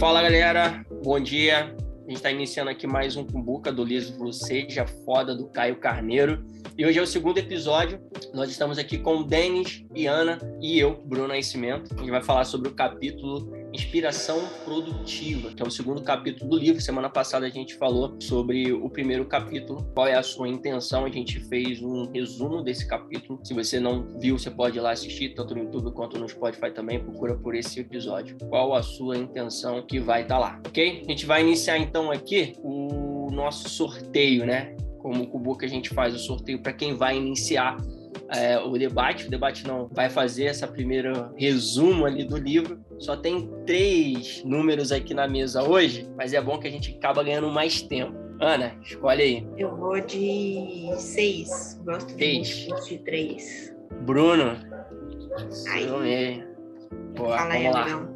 Fala galera, bom dia. A gente está iniciando aqui mais um Cumbuca do livro Seja Foda do Caio Carneiro. E hoje é o segundo episódio. Nós estamos aqui com o Denis e Ana e eu, Bruno Nascimento. A gente vai falar sobre o capítulo Inspiração Produtiva, que é o segundo capítulo do livro. Semana passada a gente falou sobre o primeiro capítulo, qual é a sua intenção. A gente fez um resumo desse capítulo. Se você não viu, você pode ir lá assistir, tanto no YouTube quanto no Spotify também. Procura por esse episódio. Qual a sua intenção que vai estar tá lá, ok? A gente vai iniciar então aqui o nosso sorteio, né? Como o que a gente faz o sorteio para quem vai iniciar é, o debate. O debate não vai fazer essa primeira resumo ali do livro. Só tem três números aqui na mesa hoje, mas é bom que a gente acaba ganhando mais tempo. Ana, escolhe aí. Eu vou de seis. Gosto seis. de três. Bruno. Aí. Boa, Fala vamos aí, lá.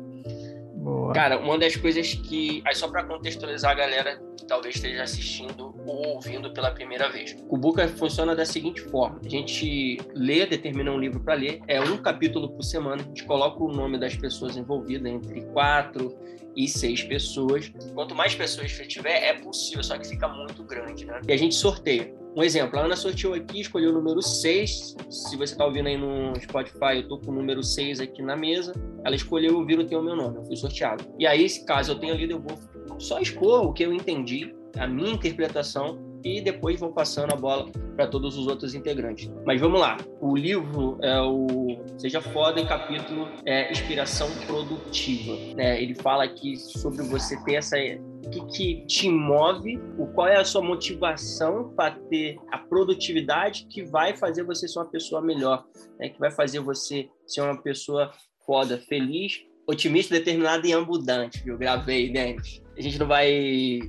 Boa. Cara, uma das coisas que. Aí só para contextualizar a galera que talvez esteja assistindo ou ouvindo pela primeira vez. O Buca funciona da seguinte forma: a gente lê, determina um livro para ler, é um capítulo por semana, a gente coloca o nome das pessoas envolvidas entre quatro e seis pessoas. Quanto mais pessoas tiver, é possível, só que fica muito grande, né? E a gente sorteia. Um exemplo, a Ana sorteou aqui, escolheu o número 6. Se você está ouvindo aí no Spotify, eu estou com o número 6 aqui na mesa. Ela escolheu ouvir o teu meu nome, eu fui sorteado. E aí, caso eu tenha lido, eu vou só expor o que eu entendi, a minha interpretação, e depois vou passando a bola para todos os outros integrantes. Mas vamos lá. O livro é o Seja Foda em capítulo é Inspiração Produtiva. É, ele fala aqui sobre você ter essa o que, que, te move, o qual é a sua motivação para ter a produtividade que vai fazer você ser uma pessoa melhor, né? que vai fazer você ser uma pessoa foda, feliz, otimista, determinada e abundante. Eu gravei, Denis. A gente não vai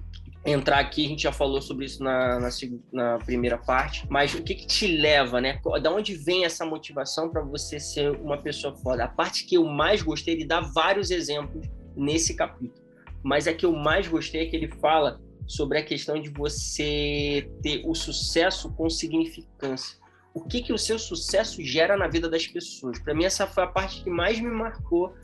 entrar aqui, a gente já falou sobre isso na, na, na primeira parte, mas o que, que te leva, né? Da onde vem essa motivação para você ser uma pessoa foda? A parte que eu mais gostei, ele dá vários exemplos nesse capítulo, mas a que eu mais gostei é que ele fala sobre a questão de você ter o sucesso com significância. O que, que o seu sucesso gera na vida das pessoas? Para mim, essa foi a parte que mais me marcou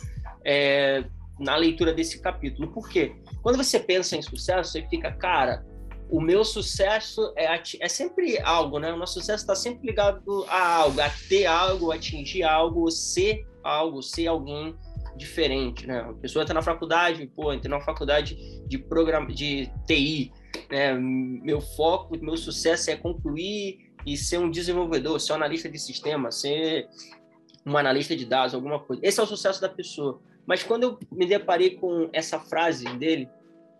é, na leitura desse capítulo. Por quê? Quando você pensa em sucesso, você fica, cara, o meu sucesso é, é sempre algo, né? O nosso sucesso está sempre ligado a algo, a ter algo, atingir algo, ser algo, ser alguém diferente, né? A pessoa está na faculdade, pô, entra na faculdade de programa de TI, né? Meu foco, meu sucesso é concluir e ser um desenvolvedor, ser um analista de sistema, ser um analista de dados, alguma coisa. Esse é o sucesso da pessoa. Mas quando eu me deparei com essa frase dele,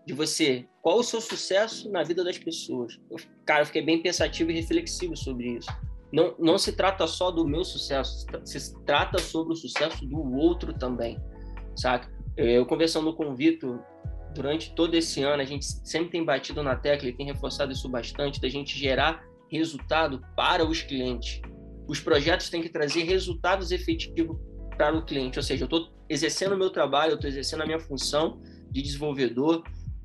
de você, qual o seu sucesso na vida das pessoas? Eu, cara, eu fiquei bem pensativo e reflexivo sobre isso. Não, não se trata só do meu sucesso, se trata sobre o sucesso do outro também, saca? Eu conversando com o Vitor durante todo esse ano, a gente sempre tem batido na tecla e tem reforçado isso bastante, da gente gerar resultado para os clientes. Os projetos têm que trazer resultados efetivos para o cliente, ou seja, eu estou exercendo o meu trabalho, eu estou exercendo a minha função de desenvolvedor,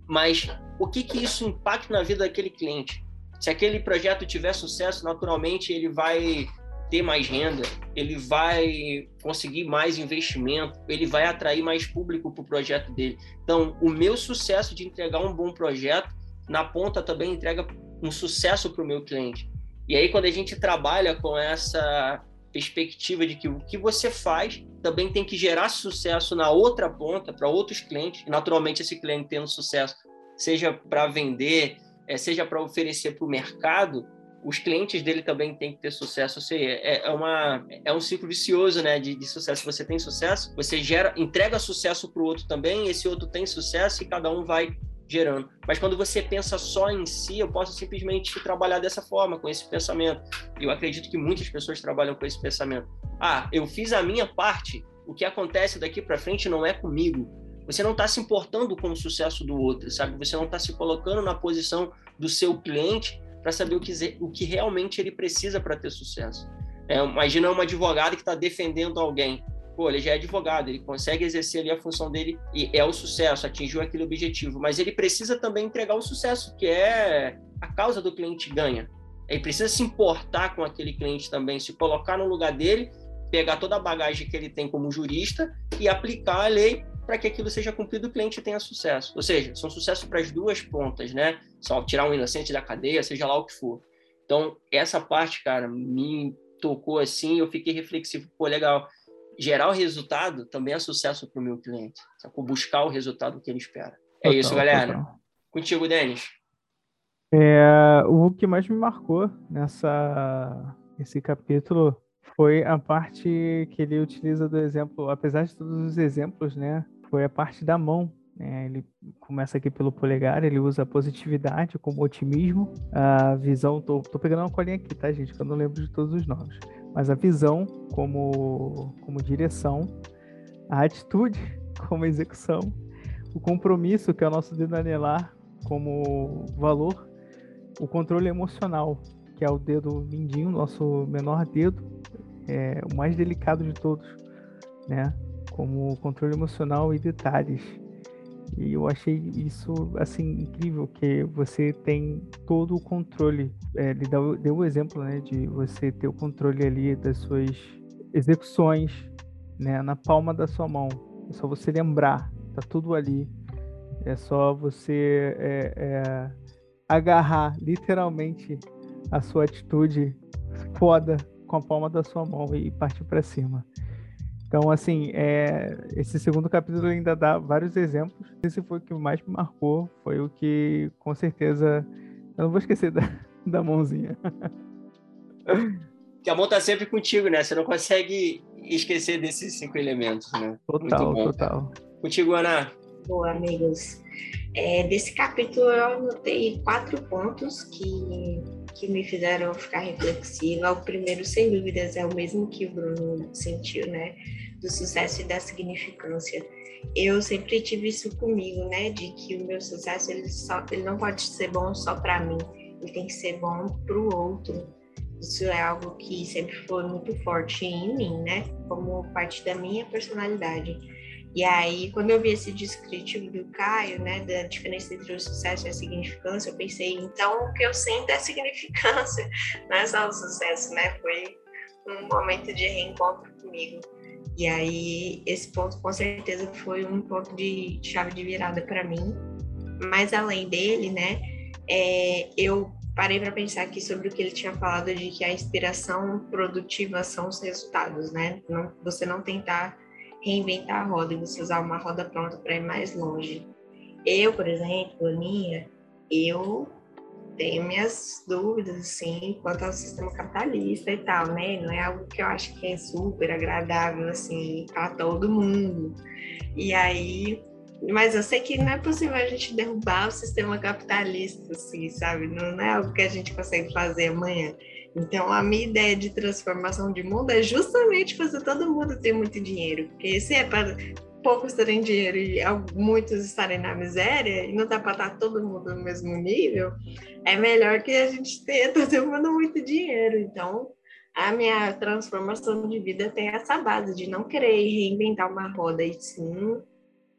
mas o que que isso impacta na vida daquele cliente? Se aquele projeto tiver sucesso, naturalmente ele vai ter mais renda, ele vai conseguir mais investimento, ele vai atrair mais público para o projeto dele. Então, o meu sucesso de entregar um bom projeto, na ponta também entrega um sucesso para o meu cliente. E aí, quando a gente trabalha com essa perspectiva de que o que você faz também tem que gerar sucesso na outra ponta, para outros clientes, naturalmente esse cliente tendo sucesso, seja para vender, é, seja para oferecer para o mercado, os clientes dele também têm que ter sucesso. Ou seja, é, é, uma, é um ciclo vicioso né, de, de sucesso. Você tem sucesso, você gera, entrega sucesso para o outro também, esse outro tem sucesso e cada um vai gerando. Mas quando você pensa só em si, eu posso simplesmente trabalhar dessa forma, com esse pensamento. E eu acredito que muitas pessoas trabalham com esse pensamento. Ah, eu fiz a minha parte, o que acontece daqui para frente não é comigo. Você não está se importando com o sucesso do outro, sabe? Você não está se colocando na posição do seu cliente para saber o que, o que realmente ele precisa para ter sucesso. É, imagina uma advogada que está defendendo alguém pô, ele já é advogado, ele consegue exercer ali a função dele e é o sucesso, atingiu aquele objetivo, mas ele precisa também entregar o sucesso, que é a causa do cliente ganha. Ele precisa se importar com aquele cliente também, se colocar no lugar dele, pegar toda a bagagem que ele tem como jurista e aplicar a lei para que aquilo seja cumprido e o cliente tenha sucesso. Ou seja, são sucesso para as duas pontas, né? Só tirar um inocente da cadeia, seja lá o que for. Então, essa parte, cara, me tocou assim, eu fiquei reflexivo, pô, legal. Gerar o resultado também é sucesso para o meu cliente, sacou? Buscar o resultado que ele espera. É total, isso, galera. Total. Contigo, Denis. É, o que mais me marcou nessa esse capítulo foi a parte que ele utiliza do exemplo, apesar de todos os exemplos, né? Foi a parte da mão. Né? Ele começa aqui pelo polegar, ele usa a positividade como otimismo, a visão. Tô, tô pegando uma colinha aqui, tá, gente? Que eu não lembro de todos os nomes. Mas a visão como, como direção, a atitude como execução, o compromisso, que é o nosso dedo anelar, como valor, o controle emocional, que é o dedo mindinho, nosso menor dedo, é o mais delicado de todos, né? Como controle emocional e detalhes. E eu achei isso assim incrível que você tem todo o controle. É, ele deu, deu o exemplo, né, de você ter o controle ali das suas execuções, né, na palma da sua mão. É só você lembrar, tá tudo ali. É só você é, é, agarrar literalmente a sua atitude foda com a palma da sua mão e partir para cima. Então, assim, é, esse segundo capítulo ainda dá vários exemplos. Esse foi o que mais me marcou, foi o que, com certeza, eu não vou esquecer da, da mãozinha. Que a mão tá sempre contigo, né? Você não consegue esquecer desses cinco elementos, né? Total, total. Contigo, Ana. Boa, amigos. É, desse capítulo eu anotei quatro pontos que, que me fizeram ficar reflexiva. O primeiro, sem dúvidas, é o mesmo que o Bruno sentiu, né? Do sucesso e da significância. Eu sempre tive isso comigo, né? De que o meu sucesso ele, só, ele não pode ser bom só para mim, ele tem que ser bom para o outro. Isso é algo que sempre foi muito forte em mim, né? Como parte da minha personalidade. E aí, quando eu vi esse descritivo do Caio, né, da diferença entre o sucesso e a significância, eu pensei, então o que eu sinto é significância, não é só o sucesso, né? Foi um momento de reencontro comigo. E aí, esse ponto com certeza foi um ponto de chave de virada para mim. Mas além dele, né, é, eu parei para pensar aqui sobre o que ele tinha falado de que a inspiração produtiva são os resultados, né? Não, você não tentar reinventar a roda e você usar uma roda pronta para ir mais longe. Eu, por exemplo, Aninha, eu tenho minhas dúvidas, assim, quanto ao sistema capitalista e tal, né? Não é algo que eu acho que é super agradável, assim, para todo mundo. E aí, mas eu sei que não é possível a gente derrubar o sistema capitalista, assim, sabe? Não, é algo que a gente consegue fazer amanhã. Então, a minha ideia de transformação de mundo é justamente fazer todo mundo ter muito dinheiro. Porque se é para poucos terem dinheiro e muitos estarem na miséria, e não dá para estar todo mundo no mesmo nível, é melhor que a gente tenha todo mundo muito dinheiro. Então, a minha transformação de vida tem essa base de não querer reinventar uma roda, e sim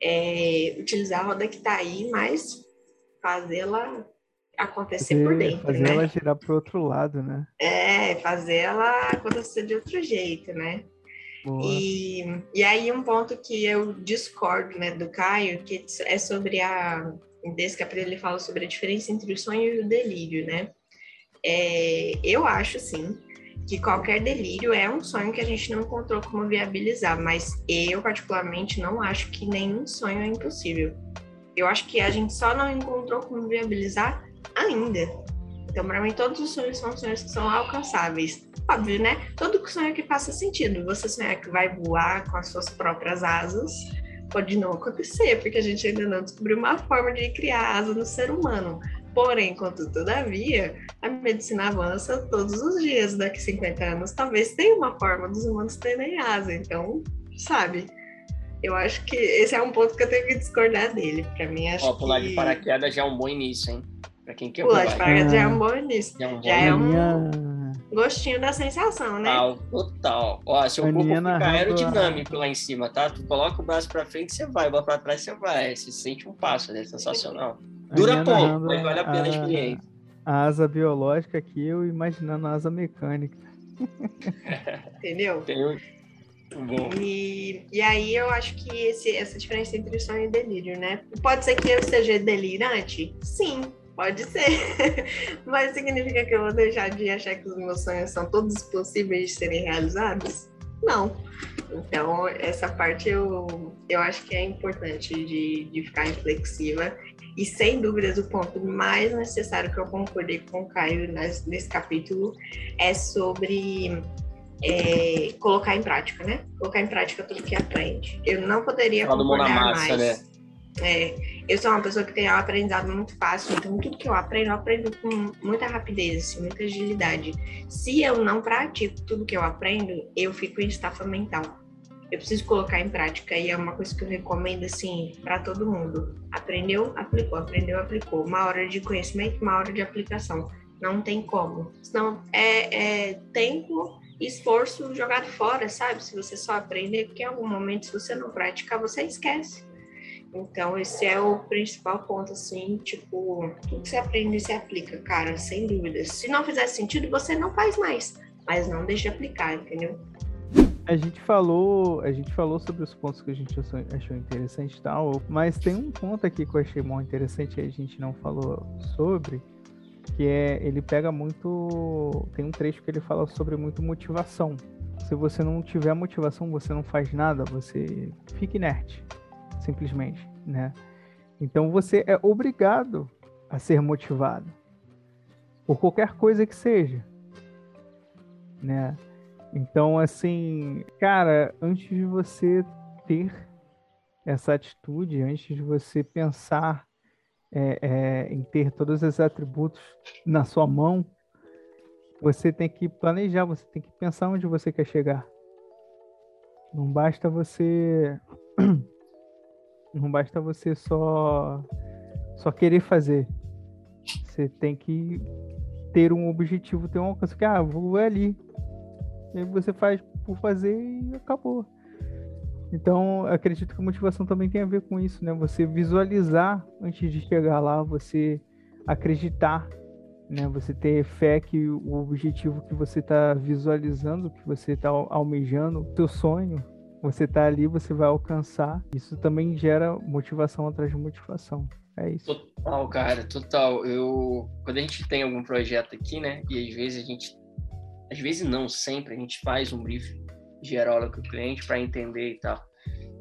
é, utilizar a roda que está aí, mas fazê-la acontecer fazer, por dentro, fazer né? ela girar para o outro lado, né? É, fazer ela acontecer de outro jeito, né? E, e aí um ponto que eu discordo, né, do Caio, que é sobre a desse capítulo ele fala sobre a diferença entre o sonho e o delírio, né? É, eu acho sim que qualquer delírio é um sonho que a gente não encontrou como viabilizar, mas eu particularmente não acho que nenhum sonho é impossível. Eu acho que a gente só não encontrou como viabilizar ainda. Então, para mim, todos os sonhos são sonhos que são alcançáveis. Óbvio, né? Todo sonho que faça sentido. Você sonhar que vai voar com as suas próprias asas pode não acontecer, porque a gente ainda não descobriu uma forma de criar asa no ser humano. Porém, contudo, todavia, a medicina avança todos os dias. Daqui 50 anos, talvez tenha uma forma dos humanos terem asa. Então, sabe? Eu acho que esse é um ponto que eu tenho que discordar dele. Para mim, acho Ó, pular que... de paraquedas já é um bom início, hein? Pra quem quer pular. Pular de paraquedas já é um bom início. Já é um, já é um gostinho da sensação, né? Ah, total. Ó, seu corpo fica aerodinâmico lá em cima, tá? Tu coloca o braço pra frente, você vai. Vai pra trás, você vai. Você sente um passo, né? Sensacional. Dura pouco, mas vale a pena a experiência. A asa biológica aqui, eu imaginando a asa mecânica. Entendeu? Tem, Bom. E, e aí eu acho que esse, essa diferença entre sonho e delírio, né? Pode ser que eu seja delirante? Sim, pode ser. Mas significa que eu vou deixar de achar que os meus sonhos são todos possíveis de serem realizados? Não. Então, essa parte eu, eu acho que é importante de, de ficar reflexiva. E sem dúvidas, o ponto mais necessário que eu concordei com o Caio nesse, nesse capítulo é sobre é, colocar em prática, né? Colocar em prática tudo que aprende. Eu não poderia Fala concordar massa, mais. Né? É, eu sou uma pessoa que tem um aprendizado muito fácil, então tudo que eu aprendo, eu aprendo com muita rapidez, assim, muita agilidade. Se eu não pratico tudo que eu aprendo, eu fico em estafa mental. Eu preciso colocar em prática e é uma coisa que eu recomendo assim para todo mundo. Aprendeu, aplicou, aprendeu, aplicou. Uma hora de conhecimento, uma hora de aplicação. Não tem como. Senão é, é tempo esforço jogado fora, sabe? Se você só aprender, porque em algum momento, se você não praticar, você esquece. Então, esse é o principal ponto, assim, tipo, tudo que você aprende, você aplica, cara, sem dúvida. Se não fizer sentido, você não faz mais, mas não deixe de aplicar, entendeu? A gente falou, a gente falou sobre os pontos que a gente achou, achou interessante e tal, mas tem um ponto aqui que eu achei muito interessante e a gente não falou sobre, que é ele pega muito, tem um trecho que ele fala sobre muito motivação. Se você não tiver motivação, você não faz nada, você fica inerte simplesmente, né? Então você é obrigado a ser motivado por qualquer coisa que seja, né? Então, assim, cara, antes de você ter essa atitude, antes de você pensar é, é, em ter todos esses atributos na sua mão, você tem que planejar, você tem que pensar onde você quer chegar. Não basta você Não basta você só só querer fazer. Você tem que ter um objetivo, ter um alcance que ah, vou ali. E você faz por fazer e acabou. Então, acredito que a motivação também tem a ver com isso, né? Você visualizar antes de chegar lá, você acreditar, né? Você ter fé que o objetivo que você está visualizando, que você está almejando, o seu sonho, você tá ali, você vai alcançar. Isso também gera motivação atrás de motivação. É isso. Total, cara, total. Eu, quando a gente tem algum projeto aqui, né, e às vezes a gente, às vezes não, sempre a gente faz um briefing geral com o cliente para entender e tal.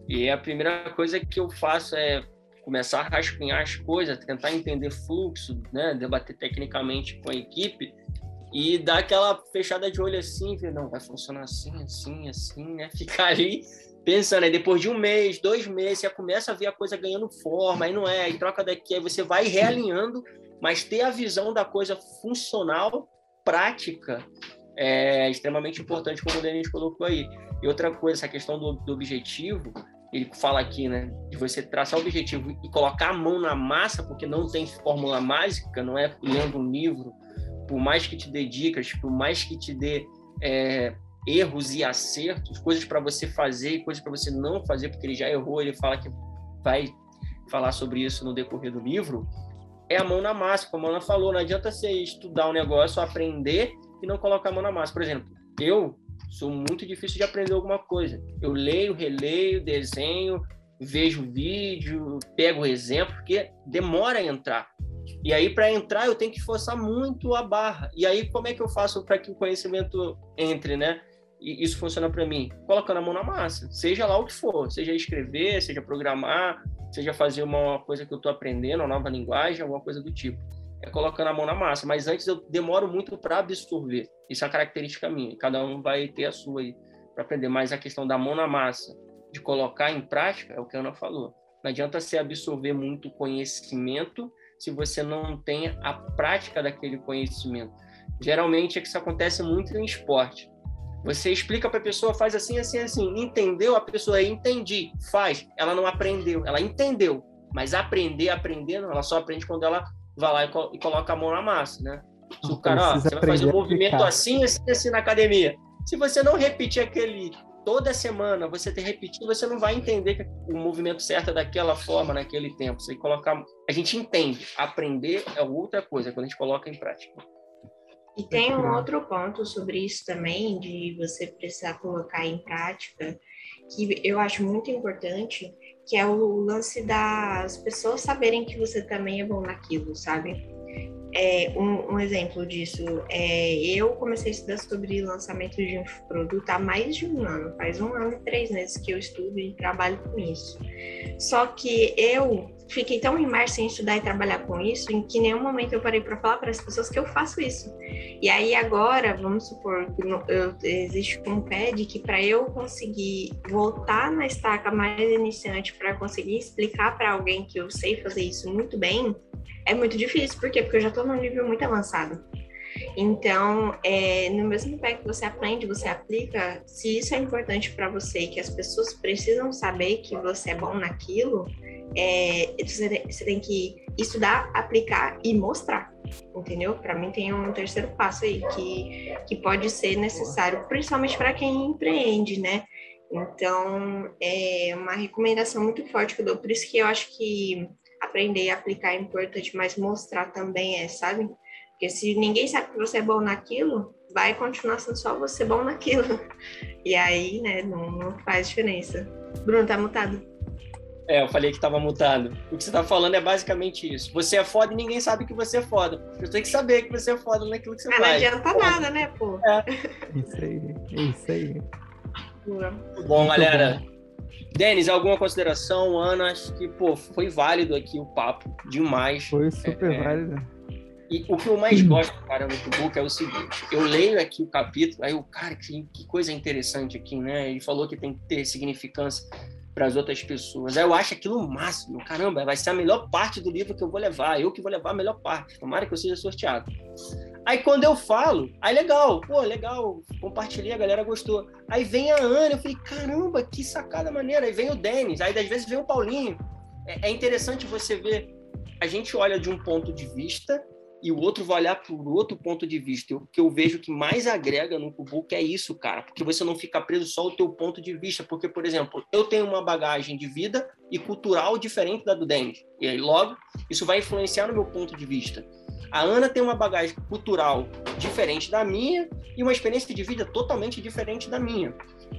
E a primeira coisa que eu faço é começar a rascunhar as coisas, tentar entender fluxo, né, debater tecnicamente com a equipe e dá aquela fechada de olho assim, ver, não, vai funcionar assim, assim, assim, né? Ficar ali pensando, aí depois de um mês, dois meses, você começa a ver a coisa ganhando forma, aí não é, aí troca daqui, aí você vai realinhando, mas ter a visão da coisa funcional, prática, é extremamente importante, como o Denis colocou aí. E outra coisa, essa questão do, do objetivo, ele fala aqui, né, de você traçar o objetivo e colocar a mão na massa, porque não tem fórmula mágica, não é lendo um livro, por mais que te dê dicas, por mais que te dê é, erros e acertos, coisas para você fazer e coisas para você não fazer, porque ele já errou, ele fala que vai falar sobre isso no decorrer do livro, é a mão na massa, como a Ana falou, não adianta você estudar um negócio, aprender e não colocar a mão na massa. Por exemplo, eu sou muito difícil de aprender alguma coisa. Eu leio, releio, desenho, vejo vídeo, pego exemplo, porque demora a entrar. E aí, para entrar, eu tenho que forçar muito a barra. E aí, como é que eu faço para que o conhecimento entre, né? E isso funciona para mim? Colocando a mão na massa, seja lá o que for, seja escrever, seja programar, seja fazer uma coisa que eu estou aprendendo, uma nova linguagem, alguma coisa do tipo. É colocando a mão na massa. Mas antes eu demoro muito para absorver. Isso é uma característica minha. Cada um vai ter a sua aí para aprender. Mas a questão da mão na massa, de colocar em prática, é o que a Ana falou. Não adianta você absorver muito conhecimento se você não tem a prática daquele conhecimento. Geralmente é que isso acontece muito em esporte. Você explica para a pessoa, faz assim, assim, assim. Entendeu? A pessoa entendi, faz. Ela não aprendeu, ela entendeu. Mas aprender, aprender, não, ela só aprende quando ela vai lá e, co e coloca a mão na massa, né? Se o cara, ó, você vai fazer um movimento assim, assim, assim na academia. Se você não repetir aquele toda semana você ter repetido, você não vai entender que o movimento certo é daquela forma, naquele tempo. Você colocar, a gente entende. Aprender é outra coisa quando a gente coloca em prática. E tem um outro ponto sobre isso também, de você precisar colocar em prática, que eu acho muito importante, que é o lance das pessoas saberem que você também é bom naquilo, sabe? É, um, um, exemplo disso é eu comecei a estudar sobre lançamento de um produto há mais de um ano, faz um ano e três meses que eu estudo e trabalho com isso. Só que eu fiquei tão imersa em estudar e trabalhar com isso, em que nenhum momento eu parei para falar para as pessoas que eu faço isso. E aí agora, vamos supor, eu, existe um pad que para eu conseguir voltar na estaca mais iniciante para conseguir explicar para alguém que eu sei fazer isso muito bem, é muito difícil. Por quê? Porque eu já estou num nível muito avançado. Então, é, no mesmo pé que você aprende, você aplica, se isso é importante para você e que as pessoas precisam saber que você é bom naquilo, é, você, você tem que estudar, aplicar e mostrar, entendeu? Para mim tem um terceiro passo aí que, que pode ser necessário, principalmente para quem empreende, né? Então, é uma recomendação muito forte que eu dou, por isso que eu acho que aprender e aplicar é importante, mas mostrar também é, sabe? Porque se ninguém sabe que você é bom naquilo, vai continuar sendo só você bom naquilo. E aí, né, não, não faz diferença. Bruno, tá mutado. É, eu falei que tava mutado. O que você tá falando é basicamente isso. Você é foda e ninguém sabe que você é foda. Você tem que saber que você é foda naquilo que você ah, faz. Não adianta pô. nada, né, pô? É. Isso aí, isso aí. Muito bom, galera. Bom. Denis, alguma consideração? Ana, acho que, pô, foi válido aqui o papo, demais. Foi super é, válido. E o que eu mais gosto, cara, no book é o seguinte: eu leio aqui o capítulo, aí o cara, que, que coisa interessante aqui, né? Ele falou que tem que ter significância para as outras pessoas. Aí eu acho aquilo o máximo. Caramba, vai ser a melhor parte do livro que eu vou levar. Eu que vou levar a melhor parte. Tomara que eu seja sorteado. Aí quando eu falo, aí legal, pô, legal, compartilhei, a galera gostou. Aí vem a Ana, eu falei, caramba, que sacada maneira. Aí vem o Denis, aí às vezes vem o Paulinho. É, é interessante você ver, a gente olha de um ponto de vista e o outro vai olhar por outro ponto de vista. O que eu vejo que mais agrega no Kubook é isso, cara, porque você não fica preso só ao teu ponto de vista, porque, por exemplo, eu tenho uma bagagem de vida e cultural diferente da do Denis, e aí logo isso vai influenciar no meu ponto de vista. A Ana tem uma bagagem cultural diferente da minha e uma experiência de vida totalmente diferente da minha.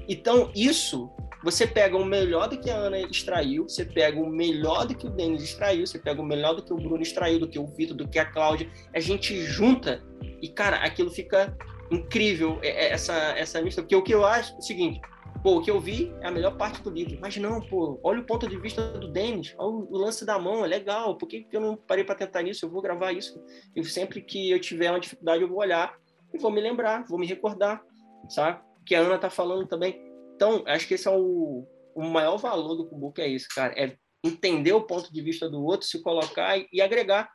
Então, isso você pega o melhor do que a Ana extraiu, você pega o melhor do que o Denis extraiu, você pega o melhor do que o Bruno extraiu, do que o Vitor, do que a Cláudia, a gente junta e, cara, aquilo fica incrível, é, é, essa, essa mistura. Porque o que eu acho é o seguinte, pô, o que eu vi é a melhor parte do livro, mas não, pô, olha o ponto de vista do Denis, olha o lance da mão, é legal, por que eu não parei para tentar nisso? Eu vou gravar isso, e sempre que eu tiver uma dificuldade eu vou olhar e vou me lembrar, vou me recordar, sabe? Que a Ana tá falando também então, acho que esse é o, o maior valor do Kubook, é isso, cara. É entender o ponto de vista do outro, se colocar e, e agregar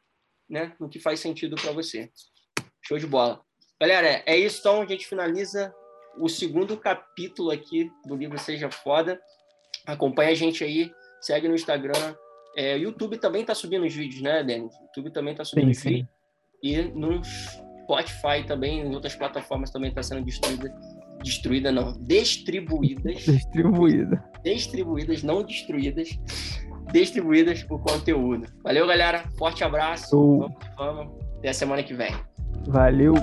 né, no que faz sentido para você. Show de bola. Galera, é isso. Então, a gente finaliza o segundo capítulo aqui do livro Seja Foda. Acompanha a gente aí, segue no Instagram. É, YouTube também está subindo os vídeos, né, Denis? YouTube também está subindo sim, os vídeos. E no Spotify também, em outras plataformas também está sendo distribuído destruída não, distribuídas. Distribuída. Distribuídas, não destruídas. Distribuídas o conteúdo. Valeu, galera. Forte abraço. Vamos, vamos. Até a semana que vem. Valeu.